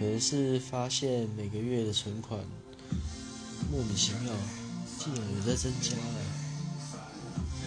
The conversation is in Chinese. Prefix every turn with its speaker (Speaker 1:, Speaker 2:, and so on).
Speaker 1: 可能是发现每个月的存款莫名其妙竟然有在增加了。